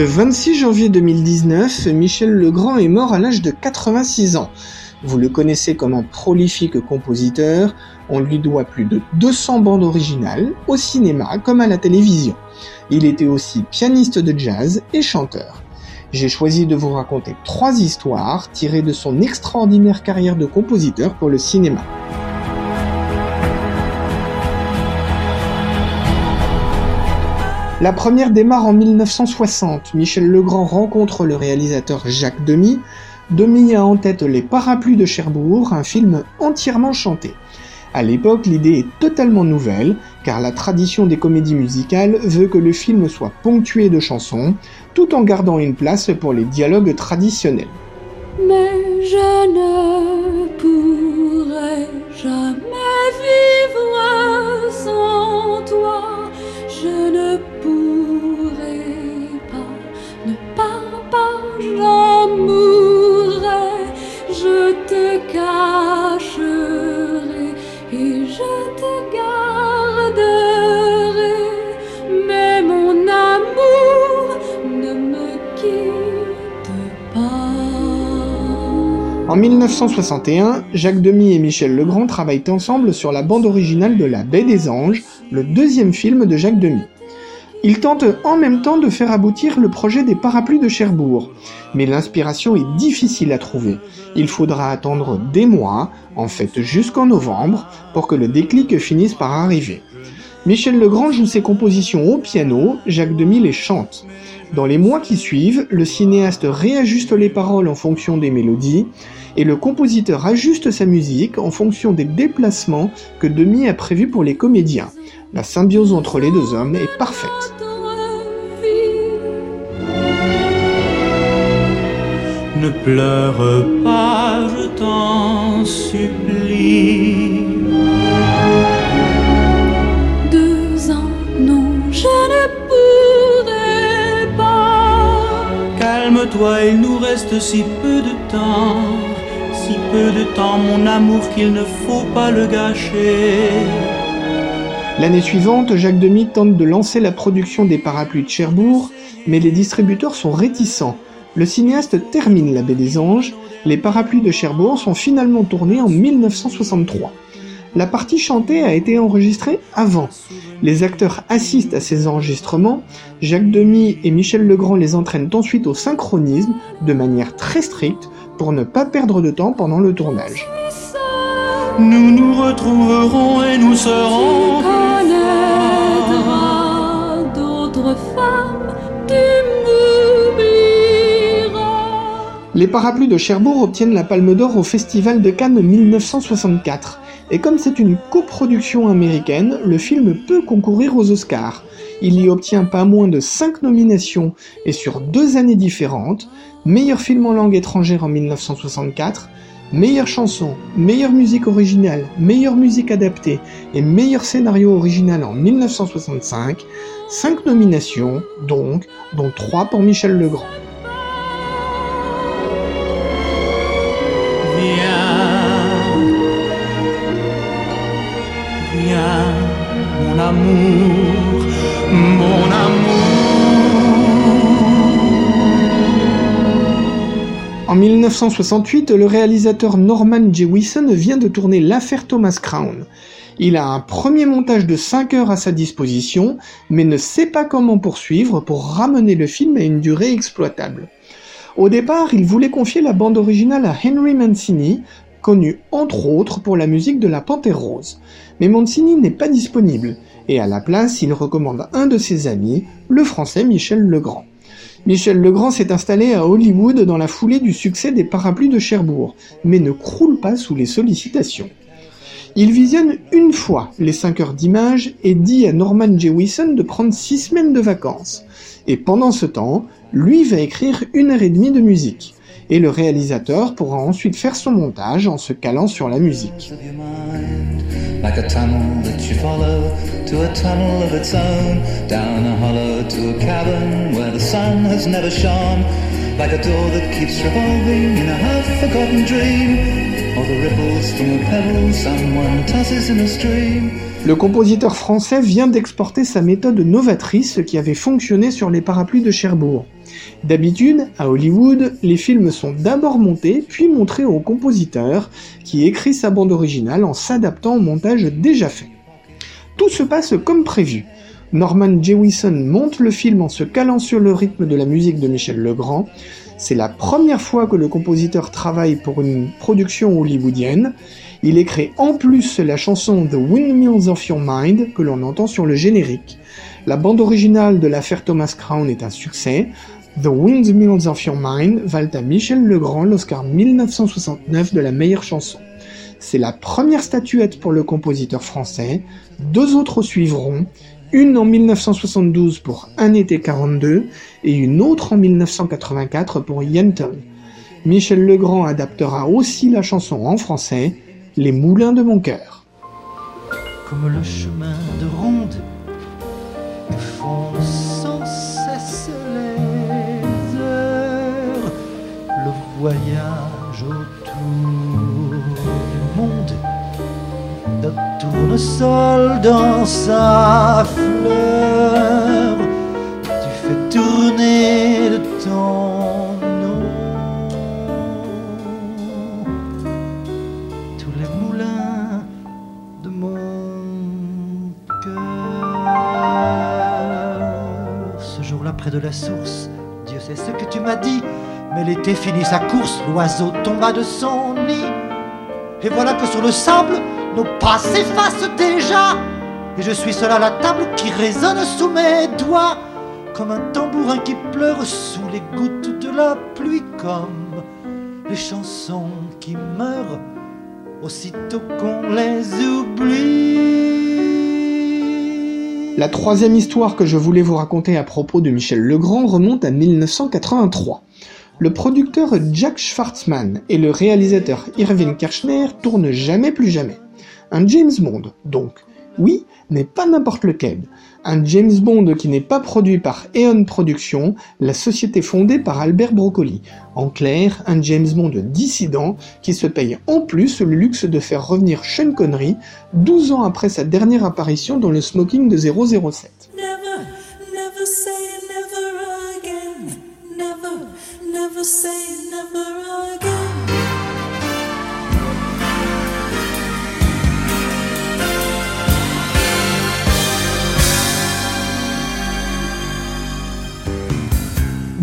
Le 26 janvier 2019, Michel Legrand est mort à l'âge de 86 ans. Vous le connaissez comme un prolifique compositeur, on lui doit plus de 200 bandes originales, au cinéma comme à la télévision. Il était aussi pianiste de jazz et chanteur. J'ai choisi de vous raconter trois histoires tirées de son extraordinaire carrière de compositeur pour le cinéma. La première démarre en 1960. Michel Legrand rencontre le réalisateur Jacques Demy. Demy a en tête Les Parapluies de Cherbourg, un film entièrement chanté. À l'époque, l'idée est totalement nouvelle, car la tradition des comédies musicales veut que le film soit ponctué de chansons, tout en gardant une place pour les dialogues traditionnels. Mais je ne pourrai jamais vivre sans toi. Je ne te cacherai et je te garderai. Mais mon amour ne me quitte pas. En 1961, Jacques Demy et Michel Legrand travaillent ensemble sur la bande originale de La Baie des Anges, le deuxième film de Jacques Demy. Ils tentent en même temps de faire aboutir le projet des parapluies de Cherbourg, mais l'inspiration est difficile à trouver. Il faudra attendre des mois, en fait jusqu'en novembre, pour que le déclic finisse par arriver. Michel Legrand joue ses compositions au piano, Jacques Demy les chante. Dans les mois qui suivent, le cinéaste réajuste les paroles en fonction des mélodies, et le compositeur ajuste sa musique en fonction des déplacements que Demy a prévus pour les comédiens. La symbiose entre les deux hommes est parfaite. Ne pleure pas. Calme-toi, il nous reste si peu de temps. Si peu de temps, mon amour, qu'il ne faut pas le gâcher. L'année suivante, Jacques Demy tente de lancer la production des parapluies de Cherbourg, mais les distributeurs sont réticents. Le cinéaste termine La Baie des Anges, les parapluies de Cherbourg sont finalement tournés en 1963. La partie chantée a été enregistrée avant. Les acteurs assistent à ces enregistrements, Jacques Demy et Michel Legrand les entraînent ensuite au synchronisme de manière très stricte pour ne pas perdre de temps pendant le tournage. Nous nous retrouverons et nous serons. Connaîtras d'autres femmes, tu m'oublieras. Les parapluies de Cherbourg obtiennent la Palme d'Or au Festival de Cannes 1964. Et comme c'est une coproduction américaine, le film peut concourir aux Oscars. Il y obtient pas moins de 5 nominations et sur deux années différentes. Meilleur film en langue étrangère en 1964, meilleure chanson, meilleure musique originale, meilleure musique adaptée et meilleur scénario original en 1965. 5 nominations donc, dont 3 pour Michel Legrand. Mon amour. En 1968, le réalisateur Norman Jewison vient de tourner l'affaire Thomas Crown. Il a un premier montage de 5 heures à sa disposition, mais ne sait pas comment poursuivre pour ramener le film à une durée exploitable. Au départ, il voulait confier la bande originale à Henry Mancini, connu entre autres pour la musique de La Panthère Rose. Mais Mancini n'est pas disponible, et à la place, il recommande un de ses amis, le français Michel Legrand. Michel Legrand s'est installé à Hollywood dans la foulée du succès des parapluies de Cherbourg, mais ne croule pas sous les sollicitations. Il visionne une fois les 5 heures d'image et dit à Norman Jewison de prendre 6 semaines de vacances. Et pendant ce temps, lui va écrire une heure et demie de musique. Et le réalisateur pourra ensuite faire son montage en se calant sur la musique. Like a tunnel that you follow to a tunnel of its own, down a hollow to a cavern where the sun has never shone, like a door that keeps revolving in a half-forgotten dream, or the ripples from a pebble someone tosses in a stream. Le compositeur français vient d'exporter sa méthode novatrice qui avait fonctionné sur les parapluies de Cherbourg. D'habitude, à Hollywood, les films sont d'abord montés puis montrés au compositeur qui écrit sa bande originale en s'adaptant au montage déjà fait. Tout se passe comme prévu. Norman Jewison monte le film en se calant sur le rythme de la musique de Michel Legrand. C'est la première fois que le compositeur travaille pour une production hollywoodienne. Il écrit en plus la chanson The Windmills of Your Mind que l'on entend sur le générique. La bande originale de l'affaire Thomas Crown est un succès. The Windmills of Your Mind valent à Michel Legrand l'Oscar 1969 de la meilleure chanson. C'est la première statuette pour le compositeur français. Deux autres suivront, une en 1972 pour Un été 42 et une autre en 1984 pour Yenton. Michel Legrand adaptera aussi la chanson en français, Les moulins de mon cœur. comme le chemin de ronde font sans cesse les heures, le voyage tournesol dans sa fleur, tu fais tourner le temps tous les moulins de mon cœur. Ce jour-là, près de la source, Dieu sait ce que tu m'as dit, mais l'été finit sa course, l'oiseau tomba de son nid. Et voilà que sur le sable, nos pas s'effacent déjà. Et je suis seul à la table qui résonne sous mes doigts, comme un tambourin qui pleure sous les gouttes de la pluie, comme les chansons qui meurent aussitôt qu'on les oublie. La troisième histoire que je voulais vous raconter à propos de Michel Legrand remonte à 1983. Le producteur Jack Schwartzman et le réalisateur Irving Kershner tournent jamais plus jamais. Un James Bond, donc. Oui, mais pas n'importe lequel. Un James Bond qui n'est pas produit par Eon Productions, la société fondée par Albert Broccoli. En clair, un James Bond dissident qui se paye en plus le luxe de faire revenir Sean Connery 12 ans après sa dernière apparition dans le smoking de 007. Never, never say never again.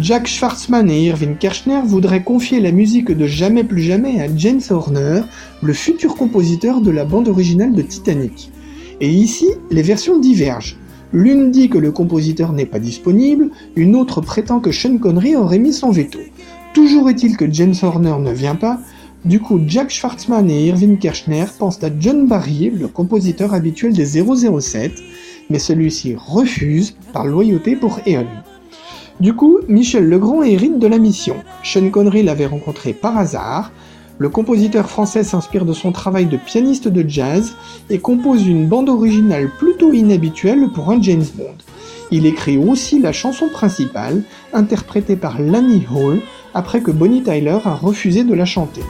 Jack Schwartzman et Irving Kershner voudraient confier la musique de Jamais plus jamais à James Horner, le futur compositeur de la bande originale de Titanic. Et ici, les versions divergent. L'une dit que le compositeur n'est pas disponible, une autre prétend que Sean Connery aurait mis son veto. Toujours est-il que James Horner ne vient pas, du coup Jack Schwartzman et Irving Kershner pensent à John Barry, le compositeur habituel des 007, mais celui-ci refuse par loyauté pour Eon. Du coup, Michel Legrand hérite de la mission. Sean Connery l'avait rencontré par hasard. Le compositeur français s'inspire de son travail de pianiste de jazz et compose une bande originale plutôt inhabituelle pour un James Bond. Il écrit aussi la chanson principale, interprétée par Lanny Hall, après que Bonnie Tyler a refusé de la chanter.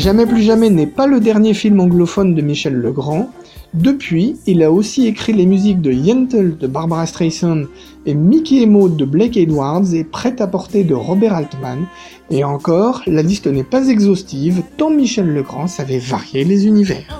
Jamais plus jamais n'est pas le dernier film anglophone de Michel Legrand. Depuis, il a aussi écrit les musiques de Yentl de Barbara Streisand et Mickey et Maud de Blake Edwards et Prêt à porter de Robert Altman. Et encore, la liste n'est pas exhaustive tant Michel Legrand savait varier les univers.